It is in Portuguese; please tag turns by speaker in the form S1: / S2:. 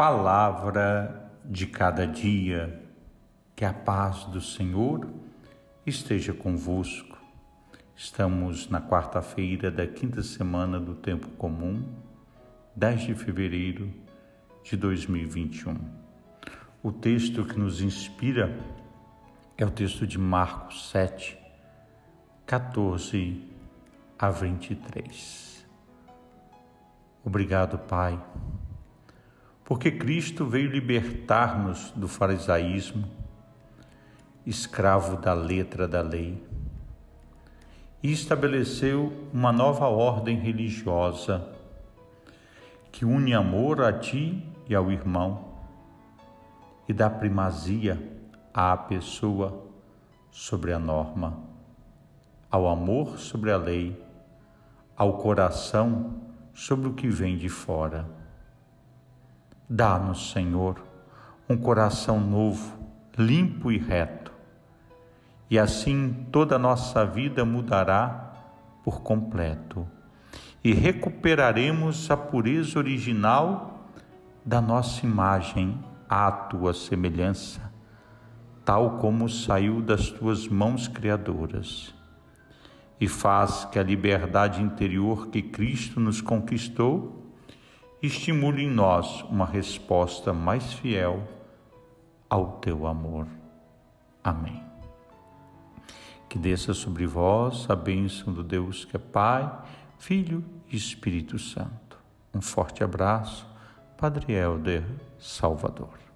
S1: Palavra de cada dia, que a paz do Senhor esteja convosco. Estamos na quarta-feira da quinta semana do Tempo Comum, 10 de fevereiro de 2021. O texto que nos inspira é o texto de Marcos 7, 14 a 23. Obrigado, Pai porque Cristo veio libertar-nos do farisaísmo, escravo da letra da lei, e estabeleceu uma nova ordem religiosa que une amor a ti e ao irmão e dá primazia à pessoa sobre a norma, ao amor sobre a lei, ao coração sobre o que vem de fora. Dá-nos, Senhor, um coração novo, limpo e reto, e assim toda a nossa vida mudará por completo e recuperaremos a pureza original da nossa imagem à tua semelhança, tal como saiu das tuas mãos criadoras. E faz que a liberdade interior que Cristo nos conquistou estimule em nós uma resposta mais fiel ao teu amor. Amém. Que desça sobre vós a bênção do Deus que é Pai, Filho e Espírito Santo. Um forte abraço, Padre Helder Salvador.